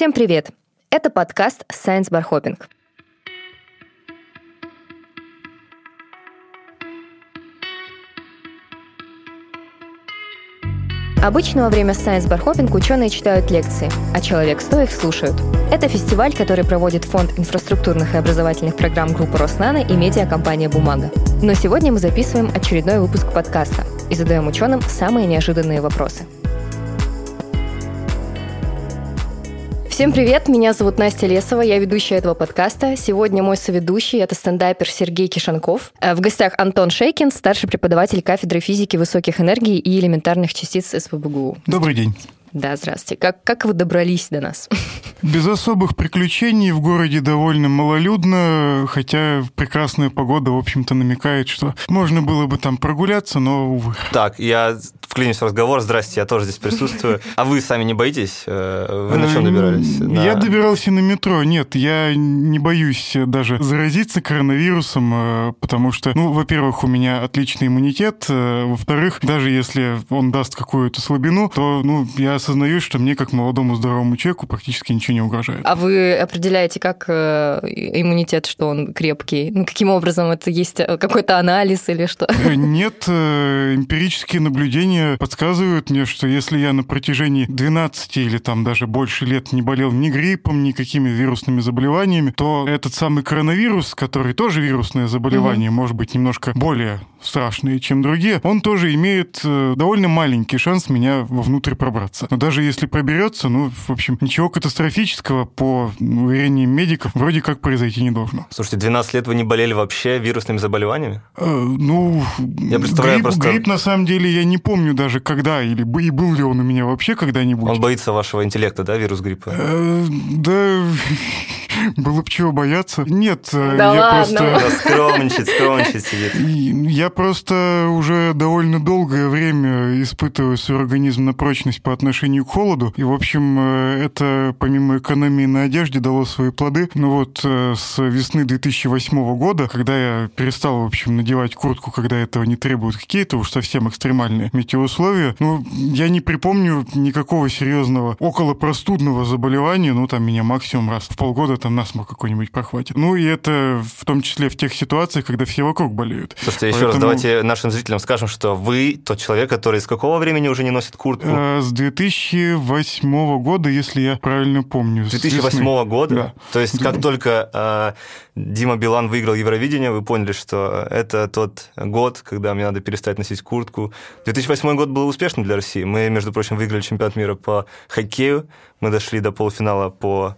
Всем привет! Это подкаст Science Bar Hopping. Обычно во время Science Bar Hopping ученые читают лекции, а человек 100 их слушают. Это фестиваль, который проводит Фонд инфраструктурных и образовательных программ группы Роснано и медиакомпания «Бумага». Но сегодня мы записываем очередной выпуск подкаста и задаем ученым самые неожиданные вопросы – Всем привет, меня зовут Настя Лесова, я ведущая этого подкаста. Сегодня мой соведущий — это стендапер Сергей Кишанков. Э, в гостях Антон Шейкин, старший преподаватель кафедры физики высоких энергий и элементарных частиц СПБГУ. Добрый день. Да, здравствуйте. Как, как вы добрались до нас? Без особых приключений, в городе довольно малолюдно, хотя прекрасная погода, в общем-то, намекает, что можно было бы там прогуляться, но, увы. Так, я вклинюсь в разговор. Здрасте, я тоже здесь присутствую. А вы сами не боитесь? Э, вы на чем добирались? На... Я добирался на метро. Нет, я не боюсь даже заразиться коронавирусом, э, потому что, ну, во-первых, у меня отличный иммунитет, э, во-вторых, даже если он даст какую-то слабину, то, ну, я осознаю, что мне, как молодому здоровому человеку, практически ничего не угрожает. А вы определяете, как иммунитет, что он крепкий? Ну, каким образом это есть какой-то анализ или что? Нет, эмпирические наблюдения подсказывают мне, что если я на протяжении 12 или там даже больше лет не болел ни гриппом, ни какими вирусными заболеваниями, то этот самый коронавирус, который тоже вирусное заболевание, угу. может быть немножко более страшные, чем другие, он тоже имеет э, довольно маленький шанс меня вовнутрь пробраться. Но даже если проберется, ну, в общем, ничего катастрофического, по уверениям медиков, вроде как произойти не должно. Слушайте, 12 лет вы не болели вообще вирусными заболеваниями? Э, ну, я представляю грипп, просто... грипп, на самом деле, я не помню даже когда, или и был ли он у меня вообще когда-нибудь. Он боится вашего интеллекта, да, вирус гриппа? Э, да... Было бы чего бояться. Нет, э, да я ладно. просто... Скромничать, скромничать сидит. Я просто уже довольно долгое время испытываю свой организм на прочность по отношению к холоду. И, в общем, э, это помимо экономии на одежде дало свои плоды. Ну вот э, с весны 2008 года, когда я перестал, в общем, надевать куртку, когда этого не требуют какие-то уж совсем экстремальные метеоусловия, ну, я не припомню никакого серьезного около простудного заболевания, ну, там меня максимум раз в полгода там насморк какой-нибудь прохватит. Ну и это в том числе в тех ситуациях, когда все вокруг болеют. Слушайте, Поэтому... еще раз давайте нашим зрителям скажем, что вы тот человек, который с какого времени уже не носит куртку? А, с 2008 года, если я правильно помню. 2008 года? Да. То есть как только а, Дима Билан выиграл Евровидение, вы поняли, что это тот год, когда мне надо перестать носить куртку. 2008 год был успешным для России. Мы, между прочим, выиграли чемпионат мира по хоккею. Мы дошли до полуфинала по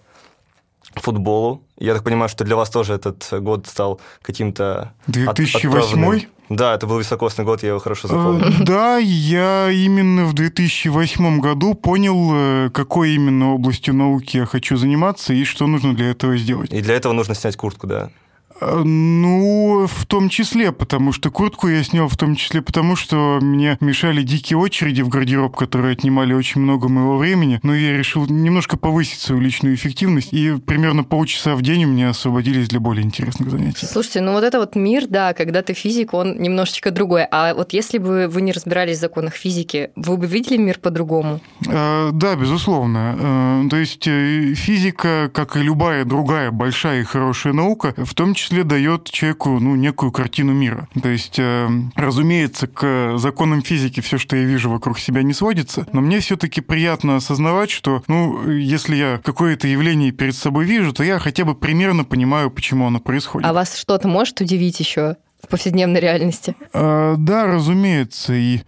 футболу. Я так понимаю, что для вас тоже этот год стал каким-то 2008 Да, это был високосный год, я его хорошо запомнил. Э, да, я именно в 2008 году понял, э, какой именно областью науки я хочу заниматься и что нужно для этого сделать. И для этого нужно снять куртку, да? Э, ну, в том числе, потому что куртку я снял в том числе потому, что мне мешали дикие очереди в гардероб, которые отнимали очень много моего времени. Но я решил немножко повысить свою личную эффективность, и примерно полчаса в день у меня освободились для более интересных занятий. Слушайте, ну вот это вот мир, да, когда ты физик, он немножечко другой. А вот если бы вы не разбирались в законах физики, вы бы видели мир по-другому? А, да, безусловно. А, то есть физика, как и любая другая большая и хорошая наука, в том числе числе дает человеку ну, некую картину мира. То есть, э, разумеется, к законам физики все, что я вижу вокруг себя, не сводится, но мне все-таки приятно осознавать, что, ну, если я какое-то явление перед собой вижу, то я хотя бы примерно понимаю, почему оно происходит. А вас что-то может удивить еще? В повседневной реальности. А, да, разумеется. И,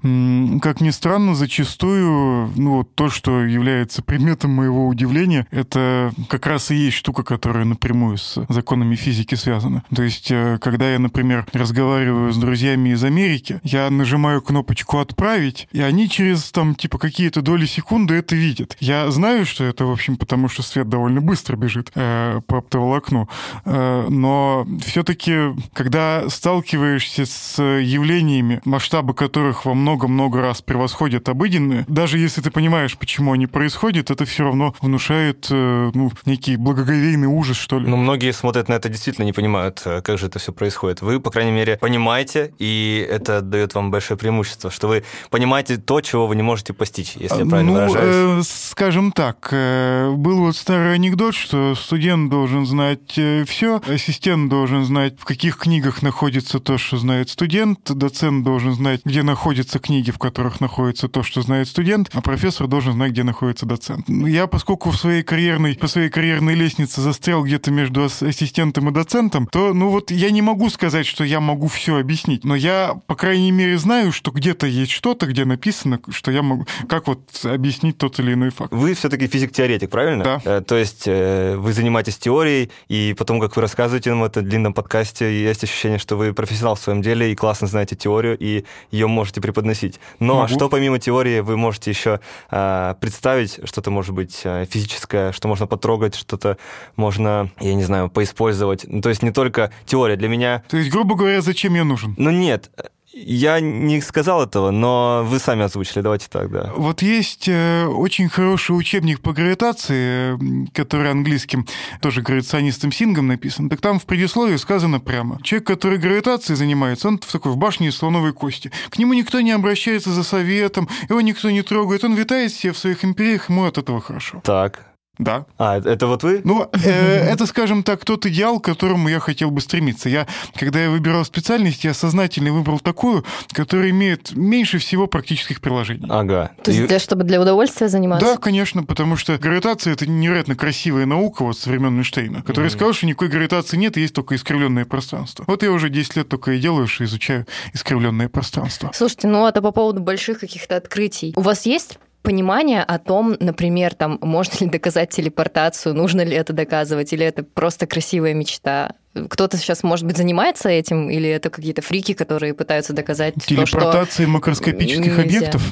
как ни странно, зачастую ну, вот то, что является предметом моего удивления, это как раз и есть штука, которая напрямую с законами физики связана. То есть, э, когда я, например, разговариваю с друзьями из Америки, я нажимаю кнопочку «Отправить», и они через, там, типа, какие-то доли секунды это видят. Я знаю, что это, в общем, потому что свет довольно быстро бежит э, по оптоволокну, э, но все-таки, когда стал сталкиваешься с явлениями, масштабы которых во много-много раз превосходят обыденные, даже если ты понимаешь, почему они происходят, это все равно внушает э, ну, некий благоговейный ужас, что ли. Ну, многие смотрят на это действительно не понимают, э, как же это все происходит. Вы, по крайней мере, понимаете, и это дает вам большое преимущество, что вы понимаете то, чего вы не можете постичь, если я правильно ну, выражаюсь. Э, скажем так, э, был вот старый анекдот, что студент должен знать э, все, ассистент должен знать, в каких книгах находится то, что знает студент, доцент должен знать, где находятся книги, в которых находится то, что знает студент, а профессор должен знать, где находится доцент. Я, поскольку в своей карьерной, по своей карьерной лестнице застрял где-то между ассистентом и доцентом, то, ну вот, я не могу сказать, что я могу все объяснить, но я, по крайней мере, знаю, что где-то есть что-то, где написано, что я могу, как вот объяснить тот или иной факт. Вы все-таки физик-теоретик, правильно? Да. Э, то есть э, вы занимаетесь теорией, и потом, как вы рассказываете нам в этом длинном подкасте, есть ощущение, что вы профессионал в своем деле и классно знаете теорию, и ее можете преподносить. Но Могу. что помимо теории вы можете еще э, представить, что-то может быть э, физическое, что можно потрогать, что-то можно, я не знаю, поиспользовать. Ну, то есть не только теория. Для меня То есть, грубо говоря, зачем я нужен? ну нет, я не сказал этого, но вы сами озвучили, давайте так, да. Вот есть э, очень хороший учебник по гравитации, который английским, тоже гравитационистом Сингом написан. Так там в предисловии сказано прямо. Человек, который гравитацией занимается, он в такой в башне из слоновой кости. К нему никто не обращается за советом, его никто не трогает, он витает себе в своих империях, ему от этого хорошо. Так. Да. А, это вот вы? Ну, э, это, скажем так, тот идеал, к которому я хотел бы стремиться. Я, когда я выбирал специальность, я сознательно выбрал такую, которая имеет меньше всего практических приложений. Ага. То есть, для, чтобы для удовольствия заниматься? Да, конечно, потому что гравитация это невероятно красивая наука вот со времен Эйнштейна, который сказал, что никакой гравитации нет, есть только искривленное пространство. Вот я уже 10 лет только и делаю, что изучаю искривленное пространство. Слушайте, ну это по поводу больших каких-то открытий. У вас есть понимание о том, например, там, можно ли доказать телепортацию, нужно ли это доказывать, или это просто красивая мечта? Кто-то сейчас, может быть, занимается этим, или это какие-то фрики, которые пытаются доказать то, что... Макроскопических нельзя. объектов.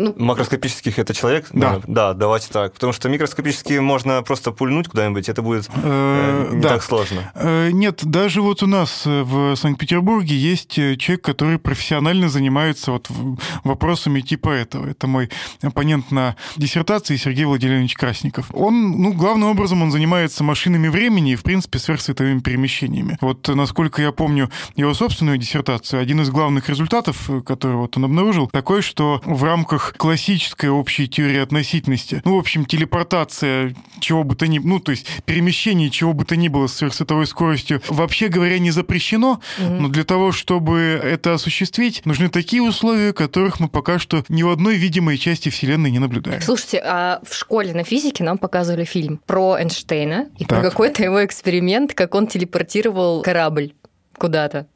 Ну, Макроскопических это человек? Да. Да, давайте так. Потому что микроскопические можно просто пульнуть куда-нибудь, это будет э, Э, не да. так сложно. Э, Нет, даже вот у нас в Санкт-Петербурге есть человек, который профессионально занимается вот вопросами типа этого. Это мой оппонент на диссертации Сергей Владимирович Красников. Он, ну, главным образом он занимается машинами времени и, в принципе, сверхсветовыми перемещениями. Вот, насколько я помню его собственную диссертацию, один из главных результатов, который вот он обнаружил, такой, что в рамках классической общей теории относительности, ну, в общем, телепортация чего бы то ни ну, то есть перемещение чего бы то ни было с сверхсветовой скоростью, вообще говоря, не запрещено, но для того, чтобы это осуществить, нужны такие условия, которых мы пока что ни в одной видимой части Вселенной не наблюдаем. Слушайте, а в школе на физике нам показывали фильм про Эйнштейна и про Так. какой-то его эксперимент, как он телепортировал корабль куда-то.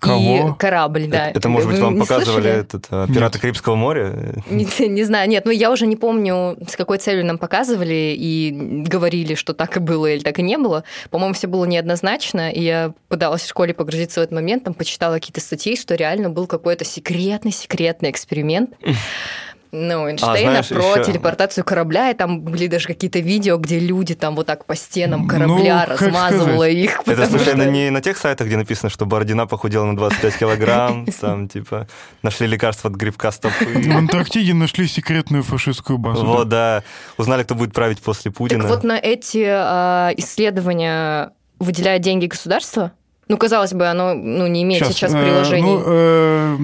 Кого? И корабль, да. Это, может быть, Вы вам показывали слышали? этот э, «Пираты Нет. Карибского моря»? Не, не знаю, нет, ну я уже не помню, с какой целью нам показывали и говорили, что так и было или так и не было. По-моему, все было неоднозначно, и я пыталась в школе погрузиться в этот момент, там почитала какие-то статьи, что реально был какой-то секретный-секретный эксперимент. Ну, Эйнштейна знаешь, про ещё- телепортацию корабля, и там были даже какие-то видео, где люди там вот так по стенам корабля Ну, как размазывала сказать? их. Это случайно что- не на тех сайтах, где написано, что Бородина похудела на 25 килограмм, там, типа, нашли лекарство от грибка В стопы. Антарктиде нашли секретную фашистскую базу. Вот, да. Узнали, кто будет править после Так Путина. вот на эти а, исследования выделяют деньги государство? Ну, казалось бы, оно ну, не имеет Щас, сейчас э, приложений. ну, э,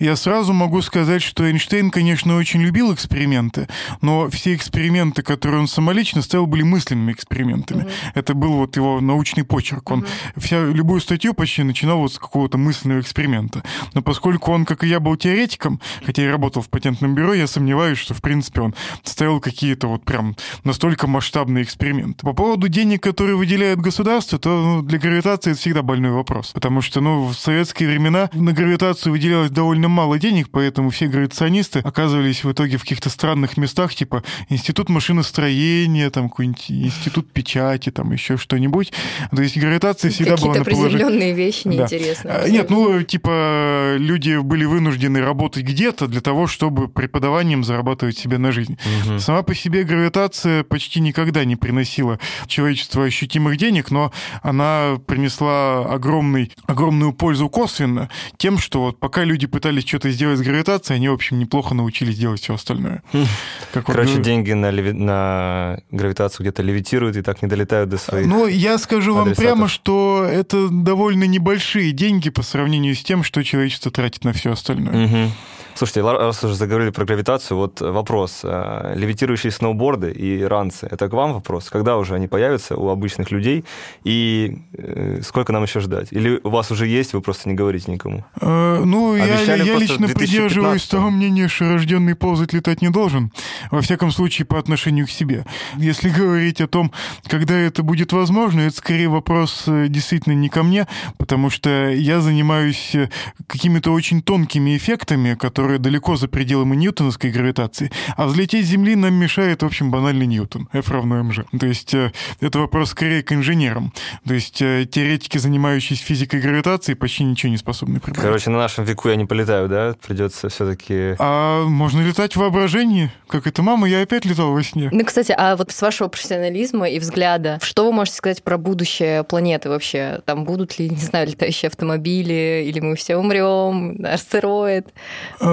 я сразу могу сказать, что Эйнштейн, конечно, очень любил эксперименты, но все эксперименты, которые он самолично ставил, были мысленными экспериментами. Это был вот его научный почерк. Он вся, любую статью почти начинал вот с какого-то мысленного эксперимента. Но поскольку он, как и я, был теоретиком, хотя и работал в патентном бюро, я сомневаюсь, что, в принципе, он ставил какие-то вот прям настолько масштабные эксперименты. По поводу денег, которые выделяет государство, то ну, для гравитации это всегда больной вопрос. Потому что, ну, в советские времена на гравитацию выделялось довольно мало денег, поэтому все гравитационисты оказывались в итоге в каких-то странных местах, типа институт машиностроения, там какой-нибудь институт печати, там еще что-нибудь. То есть гравитация всегда была Какие-то на положении... приземленные вещи Да. неинтересные. А, Нет, ну, типа, люди были вынуждены работать где-то для того, чтобы преподаванием зарабатывать себе на жизнь. Мгм. Сама по себе гравитация почти никогда не приносила человечеству ощутимых денег, но она принесла огромный, огромную пользу косвенно тем, что вот пока люди пытались что-то сделать с гравитацией, они, в общем, неплохо научились делать все остальное. Хм. Как Короче, вот, деньги на, леви... на гравитацию где-то левитируют и так не долетают до своих Ну, я скажу адресатов. вам прямо, что это довольно небольшие деньги по сравнению с тем, что человечество тратит на все остальное. Угу. Слушайте, раз уже заговорили про гравитацию, вот вопрос. А, левитирующие сноуборды и ранцы, это к вам вопрос? Когда уже они появятся у обычных людей? И э, сколько нам еще ждать? Или у вас уже есть, вы просто не говорите никому? Э, ну, я, я лично придерживаюсь того мнения, что рожденный ползать летать не должен. Во всяком случае, по отношению к себе. Если говорить о том, когда это будет возможно, это скорее вопрос э, действительно не ко мне, потому что я занимаюсь э, какими-то очень тонкими эффектами, которые которая далеко за пределами ньютоновской гравитации, а взлететь с Земли нам мешает, в общем, банальный Ньютон, F равно mg. То есть э, это вопрос скорее к инженерам. То есть э, теоретики, занимающиеся физикой гравитации, почти ничего не способны прибавить. Короче, на нашем веку я не полетаю, да? Придется все-таки... А можно летать в воображении? Как это, мама, я опять летал во сне. Ну, кстати, а вот с вашего профессионализма и взгляда, что вы можете сказать про будущее планеты вообще? Там будут ли, не знаю, летающие автомобили, или мы все умрем, астероид?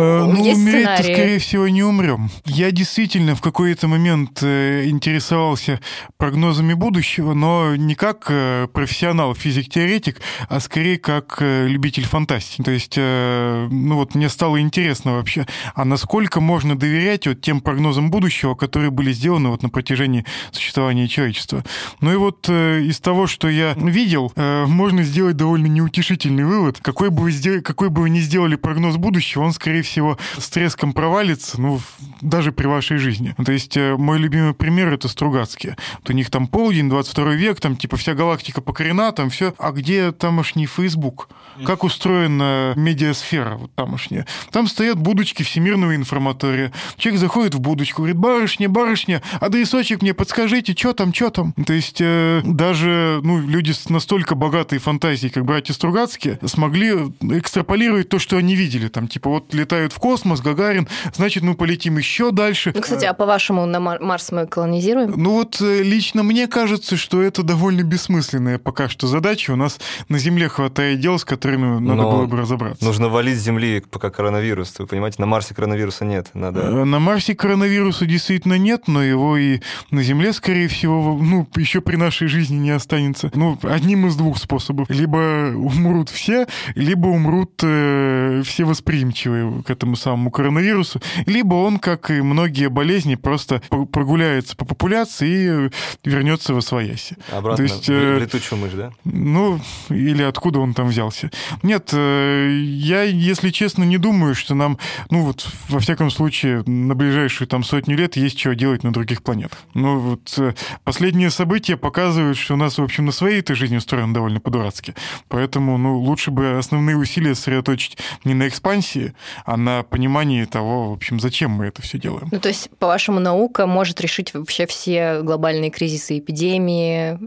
А, ну, Есть умереть-то, скорее всего, не умрем. Я действительно в какой-то момент э, интересовался прогнозами будущего, но не как э, профессионал, физик-теоретик, а скорее как э, любитель фантастики. То есть, ну вот мне стало интересно вообще, а насколько можно доверять вот тем прогнозам будущего, которые были сделаны вот на протяжении существования человечества. Ну и вот из того, что я видел, можно сделать довольно неутешительный вывод. Какой бы вы, сделали, какой бы вы ни сделали прогноз будущего, он, скорее всего, с треском провалится, ну, даже при вашей жизни. То есть э, мой любимый пример — это Стругацкие. Вот у них там полдень, 22 век, там типа вся галактика покорена, там все. А где тамошний Facebook? Как устроена медиасфера вот тамошняя? Там стоят будочки всемирного информатория. Человек заходит в будочку, говорит, барышня, барышня, адресочек мне подскажите, что там, что там? То есть э, даже ну, люди с настолько богатой фантазией, как братья Стругацкие, смогли экстраполировать то, что они видели. Там типа вот летают летают в космос, Гагарин, значит, мы полетим еще дальше. Ну, кстати, а по-вашему на Марс мы колонизируем? Ну вот э, лично мне кажется, что это довольно бессмысленная пока что задача. У нас на Земле хватает дел, с которыми надо Но было бы разобраться. Нужно валить с Земли пока коронавирус. Вы понимаете, на Марсе коронавируса нет. Надо... Э, на Марсе коронавируса действительно нет, но его и на Земле, скорее всего, ну, еще при нашей жизни не останется. Ну, одним из двух способов. Либо умрут все, либо умрут э, все восприимчивые к этому самому коронавирусу, либо он, как и многие болезни, просто прогуляется по популяции и вернется в освояси. Обратно То есть, в э, летучую мышь, да? Ну, или откуда он там взялся. Нет, э, я, если честно, не думаю, что нам, ну вот, во всяком случае, на ближайшую там сотню лет есть чего делать на других планетах. Ну вот, э, последние события показывают, что у нас, в общем, на своей этой жизни устроено довольно по-дурацки. Поэтому, ну, лучше бы основные усилия сосредоточить не на экспансии, а на понимании того, в общем, зачем мы это все делаем. Ну, то есть, по-вашему, наука может решить вообще все глобальные кризисы, эпидемии,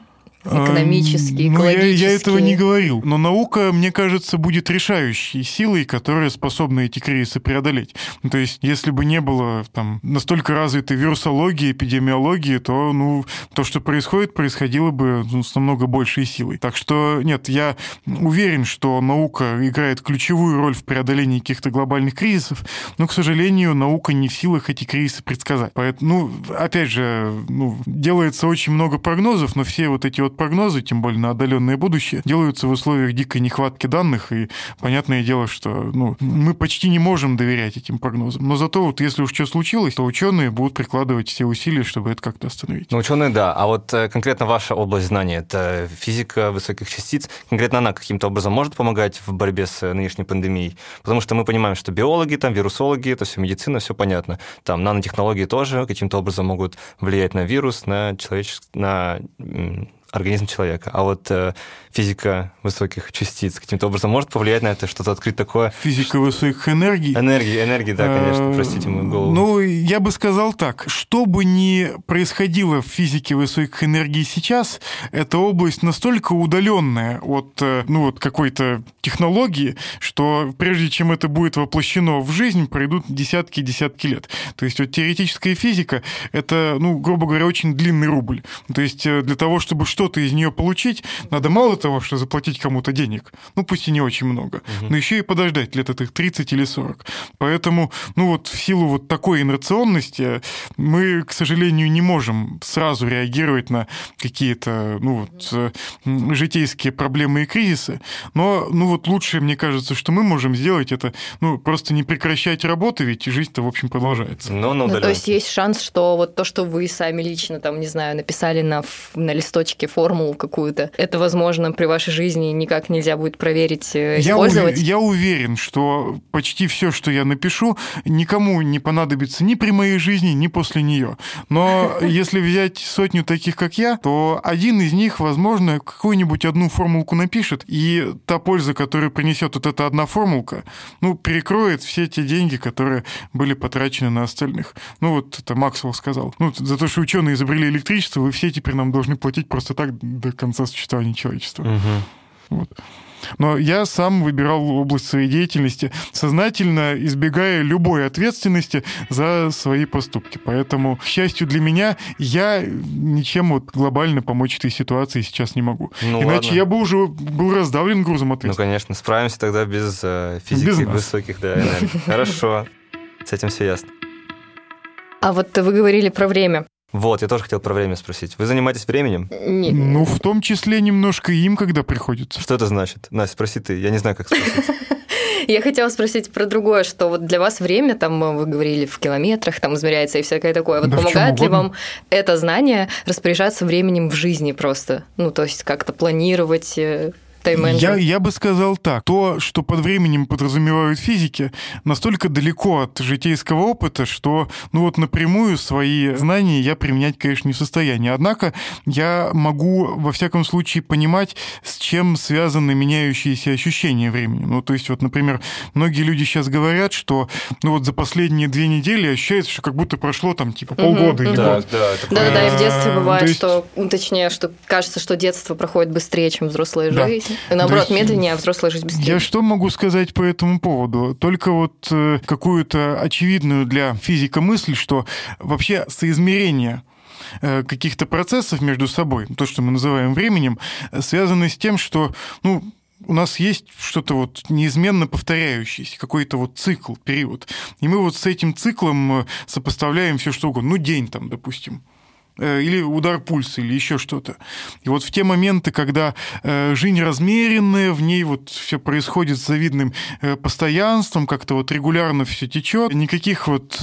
экономические, ну, я, я этого не говорил. Но наука, мне кажется, будет решающей силой, которая способна эти кризисы преодолеть. Ну, то есть, если бы не было там настолько развитой вирусологии, эпидемиологии, то, ну, то, что происходит, происходило бы ну, с намного большей силой. Так что, нет, я уверен, что наука играет ключевую роль в преодолении каких-то глобальных кризисов, но, к сожалению, наука не в силах эти кризисы предсказать. Поэтому, ну, опять же, ну, делается очень много прогнозов, но все вот эти вот прогнозы, тем более на отдаленное будущее, делаются в условиях дикой нехватки данных, и понятное дело, что ну, мы почти не можем доверять этим прогнозам. Но зато вот если уж что случилось, то ученые будут прикладывать все усилия, чтобы это как-то остановить. Ну, ученые, да. А вот э, конкретно ваша область знаний, это физика высоких частиц, конкретно она каким-то образом может помогать в борьбе с э, нынешней пандемией? Потому что мы понимаем, что биологи, там, вирусологи, это все медицина, все понятно. Там нанотехнологии тоже каким-то образом могут влиять на вирус, на человеческий, на организм человека. А вот э, физика высоких частиц каким-то образом может повлиять на это, что-то открыть такое? Физика высоких энергий? Энергии, энергии, да, конечно, э, простите мою голову. Ну, я бы сказал так, что бы ни происходило в физике высоких энергий сейчас, эта область настолько удаленная от, э, ну, вот какой-то технологии, что прежде чем это будет воплощено в жизнь, пройдут десятки и десятки лет. То есть вот теоретическая физика — это, ну, грубо говоря, очень длинный рубль. То есть э, для того, чтобы что-то из нее получить, надо мало того, что заплатить кому-то денег, ну пусть и не очень много, угу. но еще и подождать лет этих 30 или 40. Поэтому, ну вот в силу вот такой инерционности мы, к сожалению, не можем сразу реагировать на какие-то, ну вот, житейские проблемы и кризисы, но, ну вот лучшее, мне кажется, что мы можем сделать, это, ну, просто не прекращать работу, ведь жизнь-то, в общем, продолжается. Ну, ну, ну то есть есть шанс, что вот то, что вы сами лично, там, не знаю, написали на, на листочке формулу какую-то, это, возможно, при вашей жизни никак нельзя будет проверить, э, использовать? Я, я уверен, что почти все, что я напишу, никому не понадобится ни при моей жизни, ни после нее. Но если взять сотню таких, как я, то один из них, возможно, какую-нибудь одну формулку напишет, и та польза, которую принесет вот эта одна формулка, ну, перекроет все те деньги, которые были потрачены на остальных. Ну, вот это Максвелл сказал. Ну, за то, что ученые изобрели электричество, вы все теперь нам должны платить просто так до конца существования человечества. Угу. Вот. Но я сам выбирал область своей деятельности, сознательно избегая любой ответственности за свои поступки. Поэтому, к счастью для меня, я ничем вот глобально помочь этой ситуации сейчас не могу. Ну, Иначе ладно. я бы уже был раздавлен грузом ответственности. Ну, конечно, справимся тогда без э, физики без высоких да. Хорошо, с этим все ясно. А вот вы говорили про время. Вот, я тоже хотел про время спросить. Вы занимаетесь временем? Нет. Ну, в том числе немножко им, когда приходится. Что это значит? Настя, спроси ты. Я не знаю, как спросить. Я хотела спросить про другое, что вот для вас время, там вы говорили, в километрах там измеряется и всякое такое. Вот да помогает ли вам это знание распоряжаться временем в жизни просто? Ну, то есть как-то планировать, э, я, я бы сказал так. То, что под временем подразумевают физики, настолько далеко от житейского опыта, что ну вот напрямую свои знания я применять, конечно, не в состоянии. Однако я могу, во всяком случае, понимать, с чем связаны меняющиеся ощущения времени. Ну, то есть, вот, например, многие люди сейчас говорят, что ну вот за последние две недели ощущается, что как будто прошло там типа полгода или да, год. Да, да, да, и в детстве бывает, есть... что, ну, точнее, что кажется, что детство проходит быстрее, чем взрослая жизнь. Наоборот, есть, медленнее, а взрослая жизнь быстрее. Я что могу сказать по этому поводу? Только вот э, какую-то очевидную для физика мысль, что вообще соизмерение э, каких-то процессов между собой, то, что мы называем временем, связано с тем, что ну, у нас есть что-то вот неизменно повторяющееся, какой-то вот цикл, период. И мы вот с этим циклом э, сопоставляем все что угодно. Ну, день там, допустим. Э, или удар пульса, или еще что-то. И вот в те моменты, когда э, жизнь размеренная, в ней вот все происходит с завидным э, постоянством, как-то вот регулярно все течет, никаких вот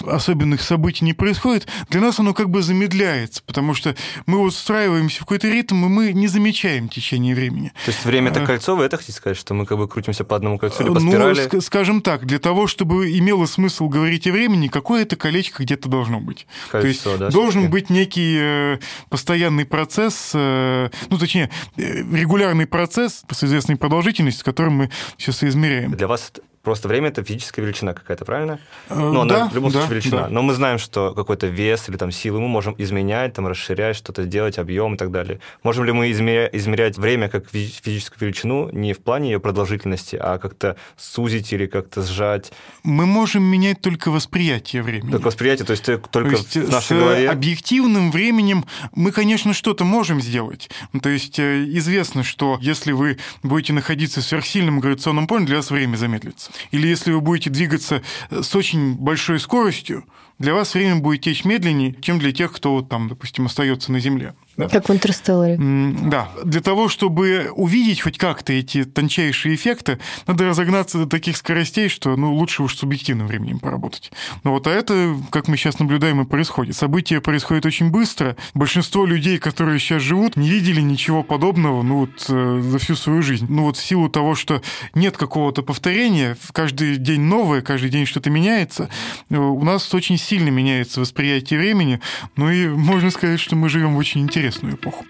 особенных событий не происходит, для нас оно как бы замедляется, потому что мы вот устраиваемся в какой-то ритм, и мы не замечаем течение времени. То есть время это кольцо, вы это хотите сказать, что мы как бы крутимся по одному кольцу или по ну, спирали? Ну, скажем так, для того, чтобы имело смысл говорить о времени, какое-то колечко где-то должно быть. Кольцо, То есть да, должен быть некий э, постоянный процесс, э, ну, точнее, э, регулярный процесс с известной продолжительностью, с которым мы сейчас и измеряем. Для вас Просто время это физическая величина какая-то, правильно? Ну, она да, в любом да, случае величина. Да. Но мы знаем, что какой-то вес или там силы мы можем изменять, там расширять, что-то делать, объем и так далее. Можем ли мы измеря- измерять время как физическую величину не в плане ее продолжительности, а как-то сузить или как-то сжать? Мы можем менять только восприятие времени. Только восприятие, то есть только то есть в нашей с голове? объективным временем мы, конечно, что-то можем сделать. То есть э, известно, что если вы будете находиться в сверхсильном гравитационном поле, для вас время замедлится. Или если вы будете двигаться э, с очень большой скоростью, для вас время будет течь медленнее, чем для тех, кто вот там, допустим, остается на Земле. Да. Как в «Интерстелларе». Да. Для того, чтобы увидеть хоть как-то эти тончайшие эффекты, надо разогнаться до таких скоростей, что ну, лучше уж субъективным временем поработать. Но вот а это, как мы сейчас наблюдаем, и происходит. События происходят очень быстро. Большинство людей, которые сейчас живут, не видели ничего подобного ну, вот, э, за всю свою жизнь. Ну вот в силу того, что нет какого-то повторения, каждый день новое, каждый день что-то меняется, э, у нас очень сильно меняется восприятие времени. Ну и можно сказать, что мы живем в очень интересном интересную эпоху.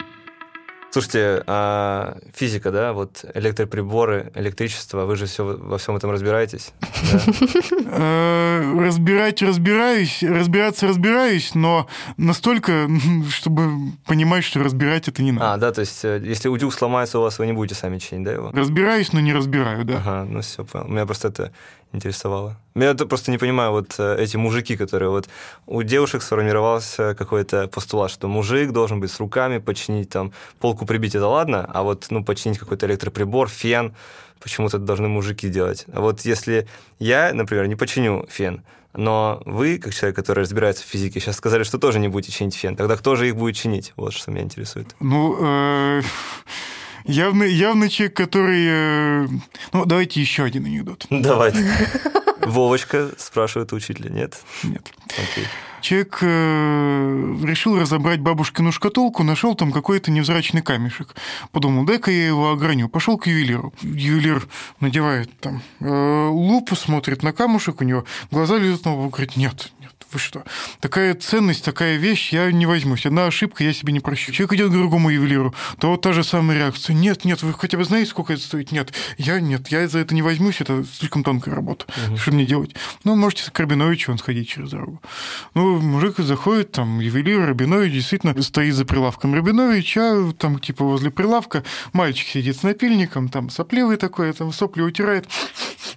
Слушайте, а физика, да, вот электроприборы, электричество, вы же все во всем этом разбираетесь? Э, разбирать разбираюсь, разбираться разбираюсь, но настолько, чтобы понимать, что разбирать это не надо. А, да, то есть э, если утюг сломается у вас, вы не будете сами чинить, да, его? Разбираюсь, но не разбираю, да. Ага, ну все, понял. У меня просто это интересовало. Я это просто не понимаю, вот э, эти мужики, которые вот у девушек сформировался какой-то постулат, что мужик должен быть с руками, починить там полку прибить, это ладно, а вот ну починить какой-то электроприбор, фен, почему-то это должны мужики делать. А вот если я, например, не починю фен, но вы, как человек, который разбирается в физике, сейчас сказали, что тоже не будете чинить фен. Тогда кто же их будет чинить? Вот что меня интересует. Ну, э, явный, явный человек, который... Э, ну, давайте еще один анекдот. Давайте. Вовочка спрашивает учителя, нет? Нет. Окей. Человек э, решил разобрать бабушкину шкатулку, нашел там какой-то невзрачный камешек. Подумал, дай-ка я его ограню. Пошел к ювелиру. Ювелир надевает там э, лупу, смотрит на камушек, у него глаза лезут на лоб, говорит, нет, вы что? Такая ценность, такая вещь, я не возьмусь. Одна ошибка, я себе не прощу. Человек идет к другому ювелиру, то вот та же самая реакция. Нет, нет, вы хотя бы знаете, сколько это стоит? Нет, я нет, я за это не возьмусь, это слишком тонкая работа. Угу. Что мне делать? Ну, можете к Рабиновичу он сходить через дорогу. Ну, мужик заходит, там, ювелир, Рабинович, действительно стоит за прилавком Рабинович, а там, типа, возле прилавка мальчик сидит с напильником, там, сопливый такой, там, сопли утирает,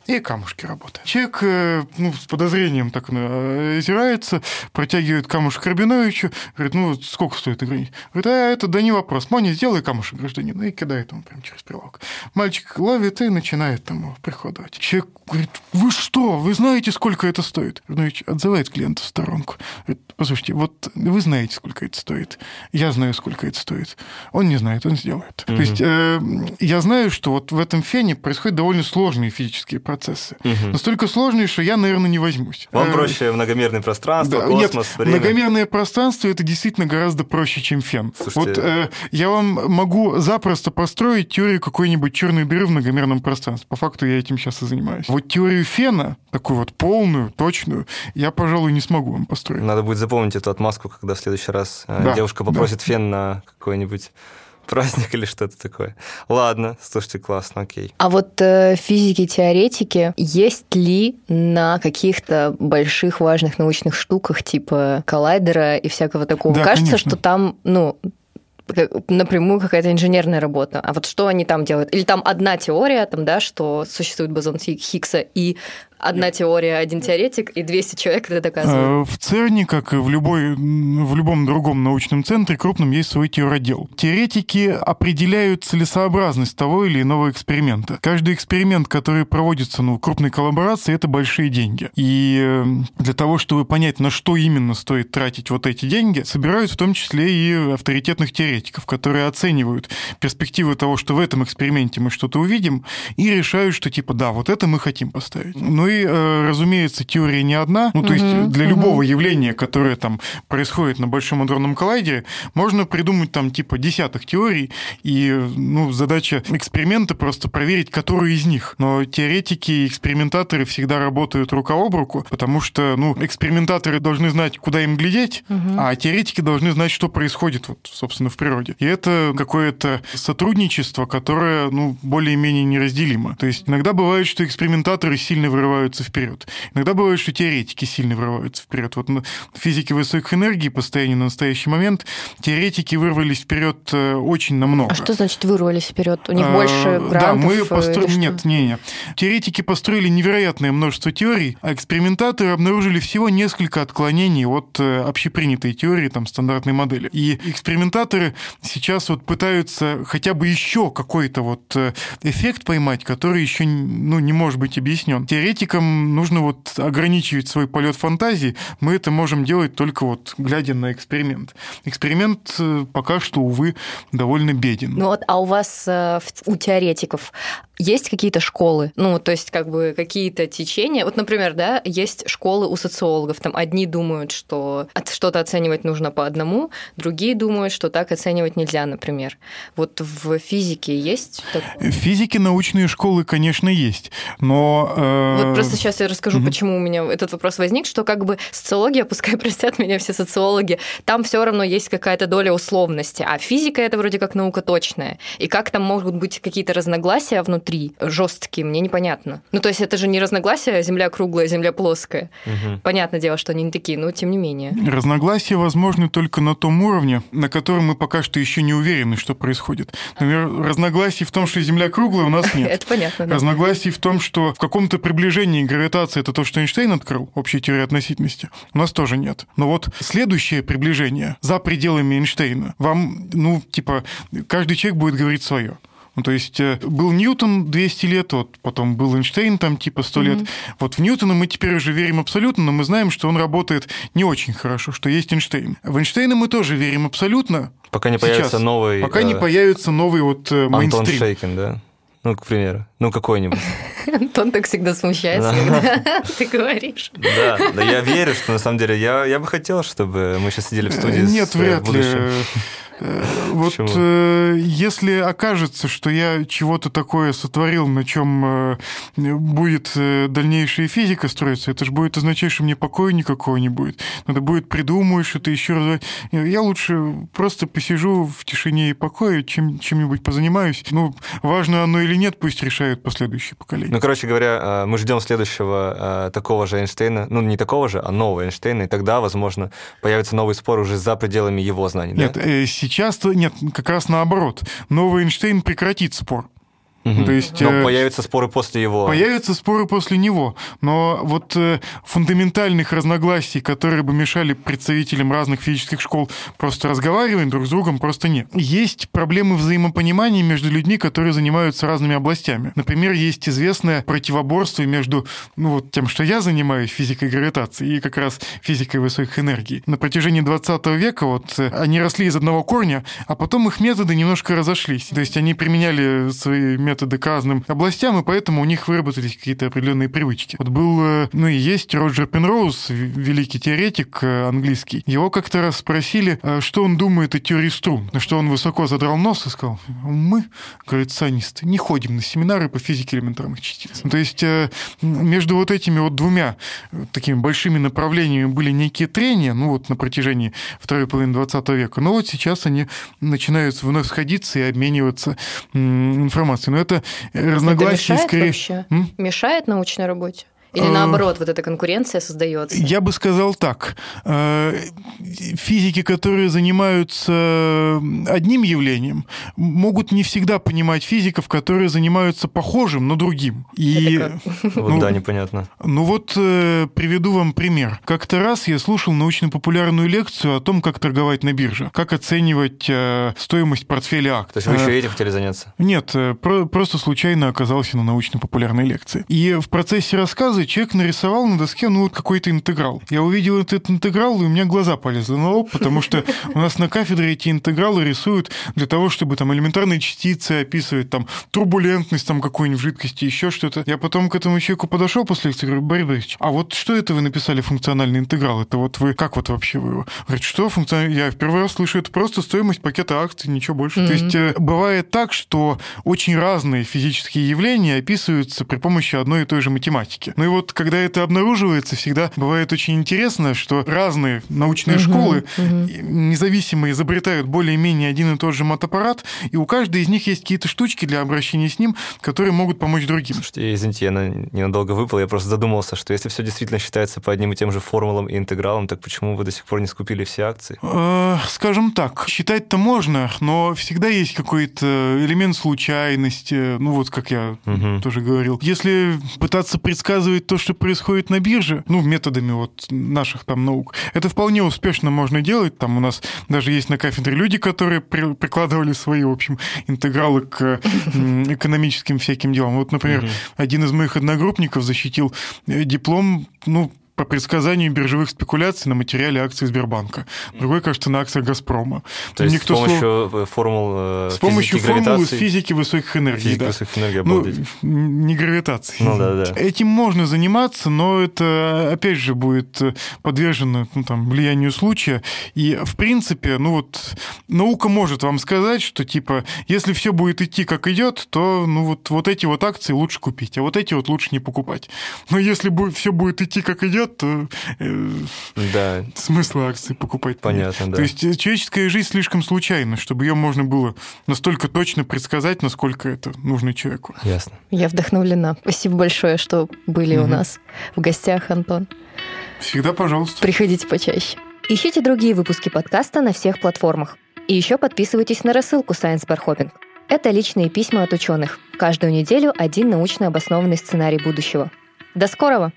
и камушки работают. Человек, э, ну, с подозрением так озирает, озирается, протягивает камушек Рабиновичу, говорит, ну, сколько стоит ограничить? Говорит, а это да не вопрос. Мони, сделай камушек гражданин. И кидает ему прямо через прилавок. Мальчик ловит и начинает там его приходовать. Человек говорит, вы что, вы знаете, сколько это стоит? Рабинович отзывает клиента в сторонку. Говорит, послушайте, вот вы знаете, сколько это стоит. Я знаю, сколько это стоит. Он не знает, он сделает. Угу. То есть э, я знаю, что вот в этом фене происходят довольно сложные физические процессы. Угу. Настолько сложные, что я, наверное, не возьмусь. Вам э, проще многомерный пространство, да, космос, нет, время. Многомерное пространство это действительно гораздо проще, чем фен. Слушайте... Вот э, я вам могу запросто построить теорию какой-нибудь черной дыры в многомерном пространстве. По факту я этим сейчас и занимаюсь. Вот теорию фена, такую вот полную, точную, я, пожалуй, не смогу вам построить. Надо будет запомнить эту отмазку, когда в следующий раз э, да, девушка попросит да. фен на какой-нибудь праздник или что-то такое. Ладно, слушайте, классно, окей. А вот э, физики-теоретики, есть ли на каких-то больших важных научных штуках типа коллайдера и всякого такого? Да, Кажется, конечно. что там, ну, напрямую какая-то инженерная работа. А вот что они там делают? Или там одна теория, там, да, что существует бозон Хиггса, и Одна теория, один теоретик, и 200 человек это доказывают. Э, в ЦЕРНе, как и в, любой, в любом другом научном центре крупном, есть свой теородел. Теоретики определяют целесообразность того или иного эксперимента. Каждый эксперимент, который проводится ну, в крупной коллаборации, это большие деньги. И э, для того, чтобы понять, на что именно стоит тратить вот эти деньги, собирают в том числе и авторитетных теоретиков, которые оценивают перспективы того, что в этом эксперименте мы что-то увидим, и решают, что типа да, вот это мы хотим поставить. Но и, э, разумеется, теория не одна. Ну, то угу, есть для угу. любого явления, которое там происходит на Большом адронном коллайдере, можно придумать там типа десятых теорий, и ну, задача эксперимента просто проверить, которую из них. Но теоретики и экспериментаторы всегда работают рука об руку, потому что ну, экспериментаторы должны знать, куда им глядеть, угу. а теоретики должны знать, что происходит, вот, собственно, в природе. И это какое-то сотрудничество, которое ну, более-менее неразделимо. То есть иногда бывает, что экспериментаторы сильно вырывают врываются вперед. Иногда бывает, что теоретики сильно врываются вперед. Вот в физике высоких энергий по состоянию на настоящий момент теоретики вырвались вперед э, очень намного. А что значит вырвались вперед? У них а, больше грантов? Да, мы э, построили... Нет, не, не. Теоретики построили невероятное множество теорий, а экспериментаторы обнаружили всего несколько отклонений от общепринятой теории, там, стандартной модели. И экспериментаторы сейчас вот пытаются хотя бы еще какой-то вот эффект поймать, который еще ну, не может быть объяснен. Теоретики теоретикам нужно вот ограничивать свой полет фантазии. Мы это можем делать только вот глядя на эксперимент. Эксперимент э, пока что, увы, довольно беден. Ну вот, а у вас э, у теоретиков есть какие-то школы, ну, то есть как бы какие-то течения. Вот, например, да, есть школы у социологов. Там одни думают, что что-то оценивать нужно по одному, другие думают, что так оценивать нельзя, например. Вот в физике есть? В физике научные школы, конечно, есть, но... Э... Вот просто сейчас я расскажу, mm-hmm. почему у меня этот вопрос возник, что как бы социология, пускай простят меня все социологи, там все равно есть какая-то доля условности, а физика это вроде как наука точная. И как там могут быть какие-то разногласия внутри внутри жесткие, мне непонятно. Ну, то есть это же не разногласия, земля круглая, земля плоская. Угу. Понятное дело, что они не такие, но тем не менее. Разногласия возможны только на том уровне, на котором мы пока что еще не уверены, что происходит. Например, разногласий в том, что земля круглая, у нас нет. Это понятно, да. Разногласий в том, что в каком-то приближении гравитации это то, что Эйнштейн открыл, общая теория относительности, у нас тоже нет. Но вот следующее приближение за пределами Эйнштейна, вам, ну, типа, каждый человек будет говорить свое. Ну, то есть э, был Ньютон 200 лет, вот потом был Эйнштейн там типа 100 mm-hmm. лет. Вот в Ньютона мы теперь уже верим абсолютно, но мы знаем, что он работает не очень хорошо, что есть Эйнштейн. В Эйнштейна мы тоже верим абсолютно. Пока не появится Сейчас, новый... Пока э... не появится новый вот э, мейнстрим. Антон Шейкин, да? Ну, к примеру. Ну, какой-нибудь. Антон так всегда смущается, когда ты говоришь. Да, да, я верю, что на самом деле я, я бы хотел, чтобы мы сейчас сидели в студии Нет, вряд ли. Э, вот э, если окажется, что я чего-то такое сотворил, на чем э, будет дальнейшая физика строиться, это же будет означать, что мне покоя никакого не будет. Надо будет придумать что-то еще раз. Я лучше просто посижу в тишине и покое, чем, чем-нибудь позанимаюсь. Ну, важно оно или нет, пусть решают последующие поколения. Ну, короче говоря, мы ждем следующего такого же Эйнштейна, ну, не такого же, а нового Эйнштейна, и тогда, возможно, появится новый спор уже за пределами его знаний. Нет, да? Сейчас, нет, как раз наоборот. Новый Эйнштейн прекратит спор. Угу. То есть, Но э, появятся споры после его. Появятся споры после него. Но вот э, фундаментальных разногласий, которые бы мешали представителям разных физических школ просто разговаривать друг с другом, просто нет. Есть проблемы взаимопонимания между людьми, которые занимаются разными областями. Например, есть известное противоборство между ну, вот тем, что я занимаюсь физикой гравитации и как раз физикой высоких энергий. На протяжении 20 века вот э, они росли из одного корня, а потом их методы немножко разошлись. То есть они применяли свои методы методы к разным областям, и поэтому у них выработались какие-то определенные привычки. Вот был, э, ну и есть Роджер Пенроуз, великий теоретик э, английский. Его как-то раз спросили, э, что он думает о теории струн, на что он высоко задрал нос и сказал, мы, гравитационисты, не ходим на семинары по физике элементарных частиц. То есть между вот этими вот двумя такими большими направлениями были некие трения, ну вот на протяжении второй половины 20 века, но вот сейчас они начинают вновь сходиться и обмениваться информацией. Но разногласия это скорее... Вообще? М? Мешает научной работе? Или э, наоборот, вот эта конкуренция создается? Я бы сказал так. Э, физики, которые занимаются одним явлением, могут не всегда понимать физиков, которые занимаются похожим, но другим. И, ну, да, непонятно. Ну вот э, приведу вам пример. Как-то раз я слушал научно-популярную лекцию о том, как торговать на бирже, как оценивать стоимость портфеля акций. То есть вы еще этим хотели заняться? Нет, просто случайно оказался на научно-популярной лекции. И в процессе рассказа человек нарисовал на доске, ну, вот какой-то интеграл. Я увидел этот интеграл, и у меня глаза полезли на лоб, потому что у нас на кафедре эти интегралы рисуют для того, чтобы там элементарные частицы описывать, там, турбулентность там какой-нибудь в жидкости, еще что-то. Я потом к этому человеку подошел после лекции, говорю, Борис Борисович, а вот что это вы написали функциональный интеграл? Это вот вы, как вот вообще вы его? Говорит, что функциональный? Я в первый раз слышу, это просто стоимость пакета акций, ничего больше. Mm-hmm. То есть э, бывает так, что очень разные физические явления описываются при помощи одной и той же математики. Ну и вот когда это обнаруживается, всегда бывает очень интересно, что разные научные угу, школы угу. независимо изобретают более-менее один и тот же матаппарат, и у каждой из них есть какие-то штучки для обращения с ним, которые могут помочь другим. Слушайте, извините, я ненадолго выпал, я просто задумался, что если все действительно считается по одним и тем же формулам и интегралам, так почему вы до сих пор не скупили все акции? Э, скажем так, считать-то можно, но всегда есть какой-то элемент случайности, ну вот как я угу. тоже говорил. Если пытаться предсказывать то, что происходит на бирже, ну, методами вот наших там наук, это вполне успешно можно делать. Там у нас даже есть на кафедре люди, которые при, прикладывали свои, в общем, интегралы к экономическим всяким делам. Вот, например, один из моих одногруппников защитил э, диплом, ну, по предсказанию биржевых спекуляций на материале акций Сбербанка. Другой, кажется, на акциях Газпрома. То есть Никто с помощью слов... Э, формул э, С помощью формул из физики высоких энергий. Физики да. высоких энергий, ну, не гравитации. Ну, да, да. Этим можно заниматься, но это, опять же, будет подвержено ну, там, влиянию случая. И, в принципе, ну вот, наука может вам сказать, что, типа, если все будет идти как идет, то, ну вот, вот эти вот акции лучше купить, а вот эти вот лучше не покупать. Но если все будет идти как идет, умрет, то э, да. смысла акции покупать. Понятно, нет. да. То есть э, человеческая жизнь слишком случайна, чтобы ее можно было настолько точно предсказать, насколько это нужно человеку. Ясно. Я вдохновлена. Спасибо большое, что были угу. у нас в гостях, Антон. Всегда пожалуйста. Приходите почаще. Ищите другие выпуски подкаста на всех платформах. И еще подписывайтесь на рассылку Science Bar Hopping. Это личные письма от ученых. Каждую неделю один научно обоснованный сценарий будущего. До скорого!